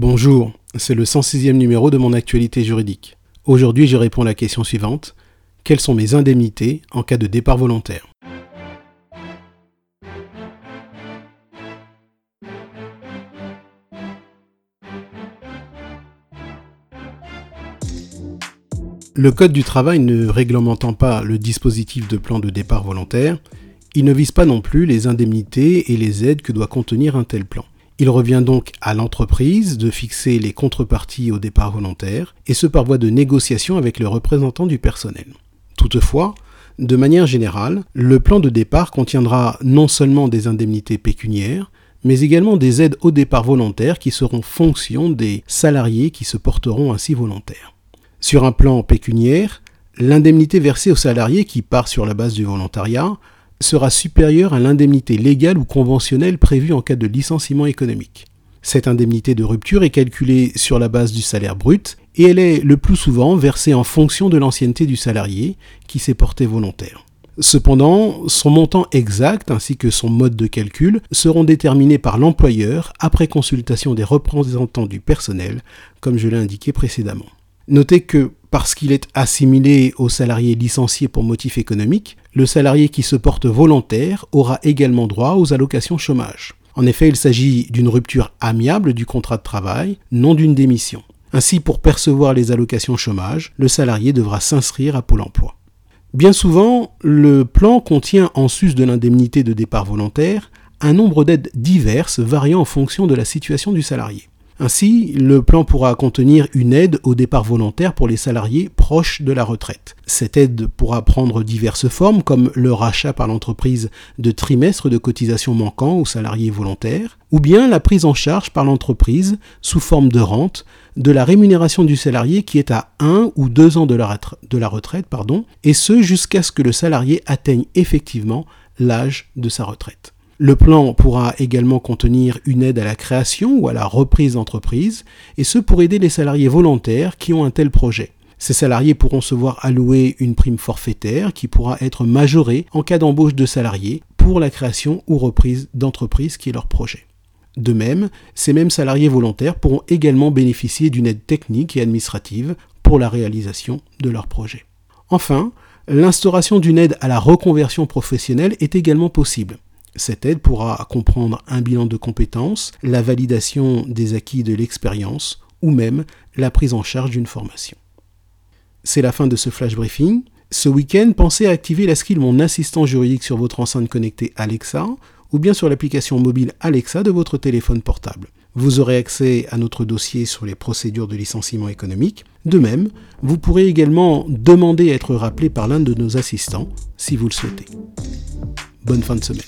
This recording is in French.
Bonjour, c'est le 106e numéro de mon actualité juridique. Aujourd'hui, je réponds à la question suivante. Quelles sont mes indemnités en cas de départ volontaire? Le Code du travail ne réglementant pas le dispositif de plan de départ volontaire, il ne vise pas non plus les indemnités et les aides que doit contenir un tel plan. Il revient donc à l'entreprise de fixer les contreparties au départ volontaire, et ce par voie de négociation avec le représentant du personnel. Toutefois, de manière générale, le plan de départ contiendra non seulement des indemnités pécuniaires, mais également des aides au départ volontaire qui seront fonction des salariés qui se porteront ainsi volontaires. Sur un plan pécuniaire, l'indemnité versée au salarié qui part sur la base du volontariat sera supérieure à l'indemnité légale ou conventionnelle prévue en cas de licenciement économique. Cette indemnité de rupture est calculée sur la base du salaire brut et elle est le plus souvent versée en fonction de l'ancienneté du salarié qui s'est porté volontaire. Cependant, son montant exact ainsi que son mode de calcul seront déterminés par l'employeur après consultation des représentants du personnel, comme je l'ai indiqué précédemment. Notez que parce qu'il est assimilé au salarié licencié pour motif économique, le salarié qui se porte volontaire aura également droit aux allocations chômage. En effet, il s'agit d'une rupture amiable du contrat de travail, non d'une démission. Ainsi, pour percevoir les allocations chômage, le salarié devra s'inscrire à Pôle emploi. Bien souvent, le plan contient, en sus de l'indemnité de départ volontaire, un nombre d'aides diverses variant en fonction de la situation du salarié. Ainsi, le plan pourra contenir une aide au départ volontaire pour les salariés proches de la retraite. Cette aide pourra prendre diverses formes comme le rachat par l'entreprise de trimestres de cotisation manquants aux salariés volontaires, ou bien la prise en charge par l'entreprise sous forme de rente de la rémunération du salarié qui est à un ou deux ans de la, de la retraite, pardon, et ce jusqu'à ce que le salarié atteigne effectivement l'âge de sa retraite. Le plan pourra également contenir une aide à la création ou à la reprise d'entreprise, et ce pour aider les salariés volontaires qui ont un tel projet. Ces salariés pourront se voir allouer une prime forfaitaire qui pourra être majorée en cas d'embauche de salariés pour la création ou reprise d'entreprise qui est leur projet. De même, ces mêmes salariés volontaires pourront également bénéficier d'une aide technique et administrative pour la réalisation de leur projet. Enfin, l'instauration d'une aide à la reconversion professionnelle est également possible. Cette aide pourra comprendre un bilan de compétences, la validation des acquis de l'expérience ou même la prise en charge d'une formation. C'est la fin de ce flash briefing. Ce week-end, pensez à activer la skill Mon assistant juridique sur votre enceinte connectée Alexa ou bien sur l'application mobile Alexa de votre téléphone portable. Vous aurez accès à notre dossier sur les procédures de licenciement économique. De même, vous pourrez également demander à être rappelé par l'un de nos assistants si vous le souhaitez. Bonne fin de semaine.